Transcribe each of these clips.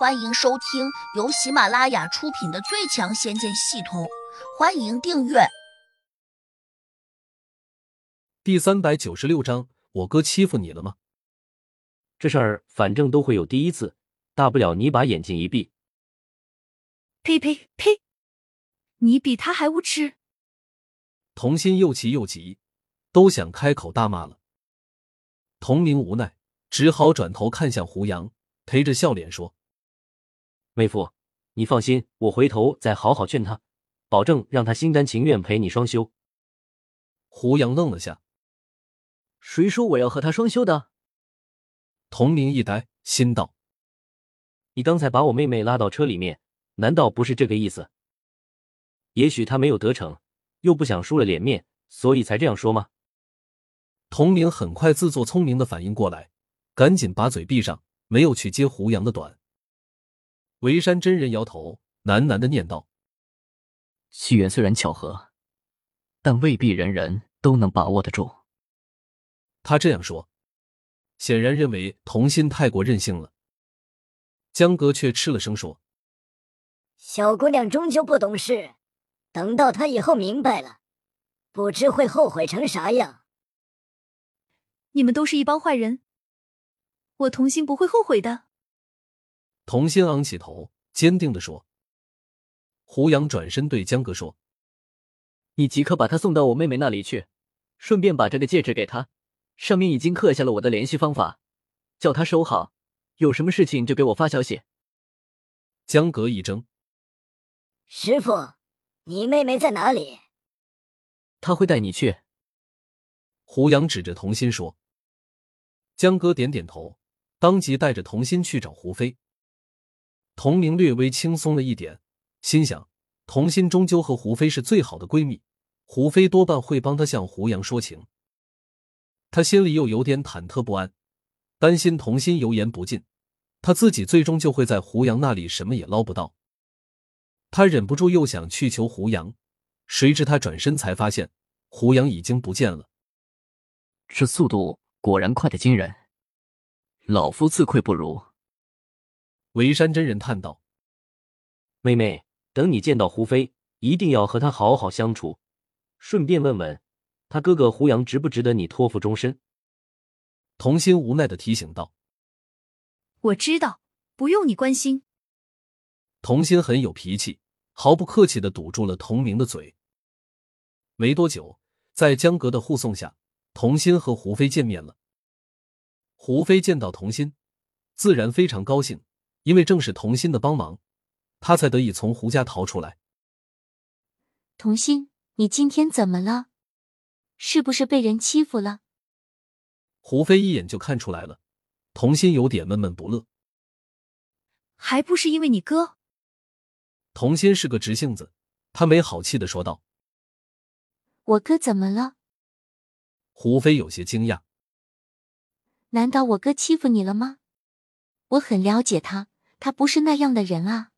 欢迎收听由喜马拉雅出品的《最强仙剑系统》，欢迎订阅。第三百九十六章，我哥欺负你了吗？这事儿反正都会有第一次，大不了你把眼睛一闭。呸呸呸！你比他还无耻！童心又气又急，都想开口大骂了。童明无奈，只好转头看向胡杨，陪着笑脸说。妹夫，你放心，我回头再好好劝他，保证让他心甘情愿陪你双修。胡杨愣了下，谁说我要和他双修的？童明一呆，心道：你刚才把我妹妹拉到车里面，难道不是这个意思？也许他没有得逞，又不想输了脸面，所以才这样说吗？童明很快自作聪明的反应过来，赶紧把嘴闭上，没有去接胡杨的短。维山真人摇头，喃喃的念道：“机缘虽然巧合，但未必人人都能把握得住。”他这样说，显然认为童心太过任性了。江哥却吃了声说：“小姑娘终究不懂事，等到她以后明白了，不知会后悔成啥样。”你们都是一帮坏人，我童心不会后悔的。童心昂起头，坚定的说：“胡杨转身对江哥说，你即刻把他送到我妹妹那里去，顺便把这个戒指给他，上面已经刻下了我的联系方法，叫他收好，有什么事情就给我发消息。”江哥一怔：“师傅，你妹妹在哪里？”他会带你去。胡杨指着童心说。江哥点点头，当即带着童心去找胡飞。童明略微轻松了一点，心想：童心终究和胡飞是最好的闺蜜，胡飞多半会帮他向胡杨说情。他心里又有点忐忑不安，担心童心油盐不进，他自己最终就会在胡杨那里什么也捞不到。他忍不住又想去求胡杨，谁知他转身才发现胡杨已经不见了。这速度果然快得惊人，老夫自愧不如。维山真人叹道：“妹妹，等你见到胡飞，一定要和他好好相处，顺便问问他哥哥胡杨值不值得你托付终身。”童心无奈的提醒道：“我知道，不用你关心。”童心很有脾气，毫不客气的堵住了童明的嘴。没多久，在江阁的护送下，童心和胡飞见面了。胡飞见到童心，自然非常高兴。因为正是童心的帮忙，他才得以从胡家逃出来。童心，你今天怎么了？是不是被人欺负了？胡飞一眼就看出来了，童心有点闷闷不乐。还不是因为你哥。童心是个直性子，他没好气的说道：“我哥怎么了？”胡飞有些惊讶：“难道我哥欺负你了吗？我很了解他。”他不是那样的人啊！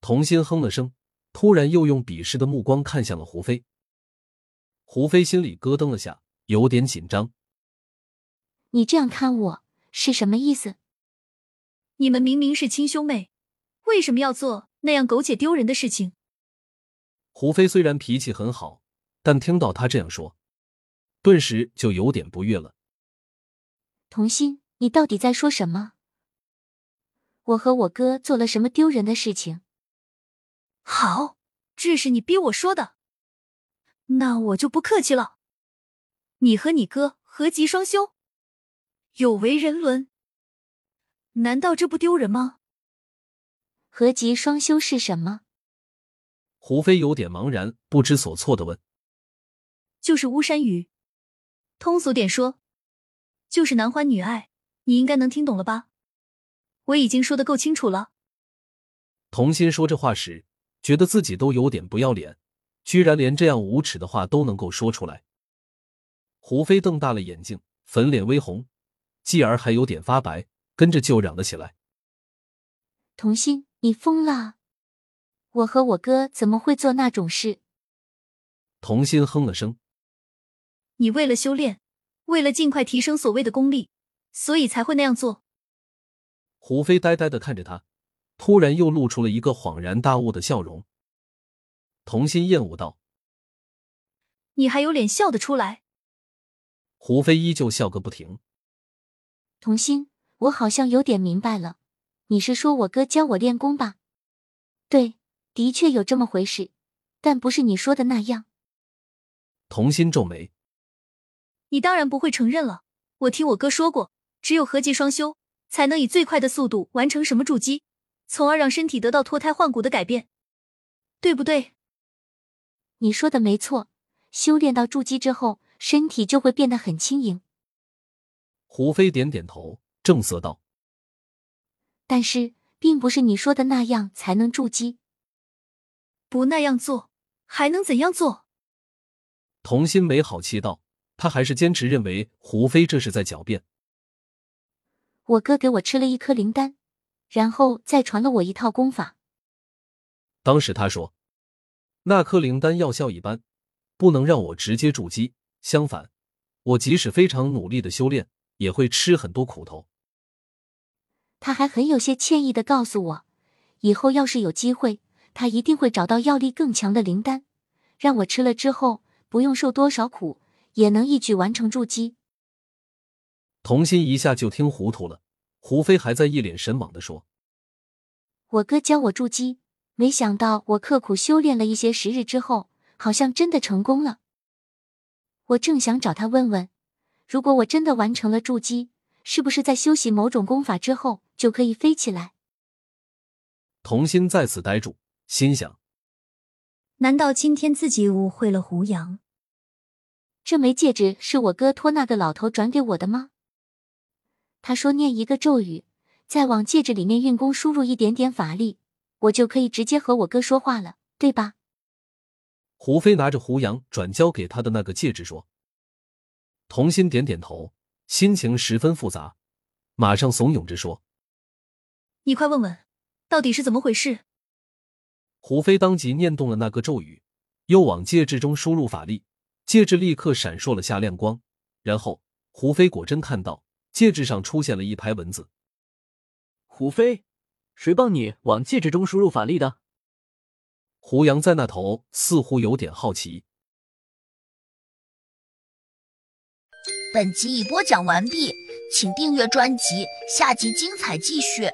童心哼了声，突然又用鄙视的目光看向了胡飞。胡飞心里咯噔了下，有点紧张。你这样看我是什么意思？你们明明是亲兄妹，为什么要做那样苟且丢人的事情？胡飞虽然脾气很好，但听到他这样说，顿时就有点不悦了。童心，你到底在说什么？我和我哥做了什么丢人的事情？好，这是你逼我说的，那我就不客气了。你和你哥合集双修，有违人伦，难道这不丢人吗？合集双修是什么？胡飞有点茫然，不知所措的问：“就是巫山语，通俗点说，就是男欢女爱，你应该能听懂了吧？”我已经说的够清楚了。童心说这话时，觉得自己都有点不要脸，居然连这样无耻的话都能够说出来。胡飞瞪大了眼睛，粉脸微红，继而还有点发白，跟着就嚷了起来：“童心，你疯了！我和我哥怎么会做那种事？”童心哼了声：“你为了修炼，为了尽快提升所谓的功力，所以才会那样做。”胡飞呆呆的看着他，突然又露出了一个恍然大悟的笑容。童心厌恶道：“你还有脸笑得出来？”胡飞依旧笑个不停。童心，我好像有点明白了，你是说我哥教我练功吧？对，的确有这么回事，但不是你说的那样。童心皱眉：“你当然不会承认了。我听我哥说过，只有合技双修才能以最快的速度完成什么筑基，从而让身体得到脱胎换骨的改变，对不对？”你说的没错，修炼到筑基之后，身体就会变得很轻盈。胡飞点点头，正色道：“但是，并不是你说的那样才能筑基。不那样做，还能怎样做？”童心没好气道：“他还是坚持认为胡飞这是在狡辩。我哥给我吃了一颗灵丹，然后再传了我一套功法。当时他说。”那颗灵丹药效一般，不能让我直接筑基。相反，我即使非常努力的修炼，也会吃很多苦头。他还很有些歉意的告诉我，以后要是有机会，他一定会找到药力更强的灵丹，让我吃了之后不用受多少苦，也能一举完成筑基。童心一下就听糊涂了，胡飞还在一脸神往的说：“我哥教我筑基。”没想到我刻苦修炼了一些时日之后，好像真的成功了。我正想找他问问，如果我真的完成了筑基，是不是在修习某种功法之后就可以飞起来？童心再次呆住，心想：难道今天自己误会了胡杨？这枚戒指是我哥托那个老头转给我的吗？他说念一个咒语，再往戒指里面运功，输入一点点法力。我就可以直接和我哥说话了，对吧？胡飞拿着胡杨转交给他的那个戒指说。童心点点头，心情十分复杂，马上怂恿着说：“你快问问，到底是怎么回事？”胡飞当即念动了那个咒语，又往戒指中输入法力，戒指立刻闪烁了下亮光。然后，胡飞果真看到戒指上出现了一排文字。胡飞。谁帮你往戒指中输入法力的？胡杨在那头似乎有点好奇。本集已播讲完毕，请订阅专辑，下集精彩继续。